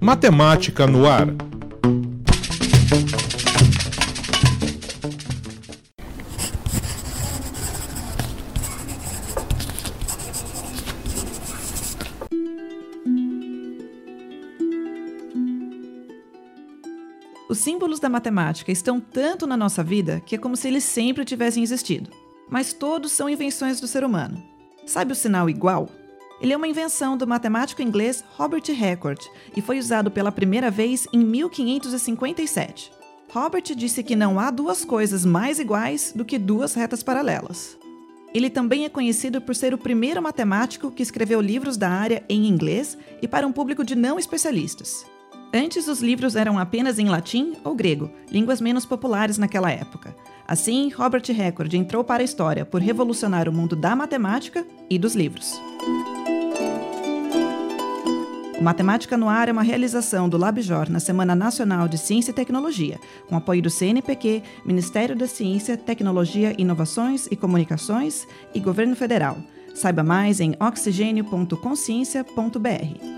Matemática no ar. Os símbolos da matemática estão tanto na nossa vida que é como se eles sempre tivessem existido. Mas todos são invenções do ser humano. Sabe o sinal igual? Ele é uma invenção do matemático inglês Robert Record e foi usado pela primeira vez em 1557. Robert disse que não há duas coisas mais iguais do que duas retas paralelas. Ele também é conhecido por ser o primeiro matemático que escreveu livros da área em inglês e para um público de não especialistas. Antes, os livros eram apenas em latim ou grego, línguas menos populares naquela época. Assim, Robert Record entrou para a história por revolucionar o mundo da matemática e dos livros. O Matemática no Ar é uma realização do LabJOR na Semana Nacional de Ciência e Tecnologia, com apoio do CNPq, Ministério da Ciência, Tecnologia, Inovações e Comunicações e Governo Federal. Saiba mais em oxigênio.consciência.br.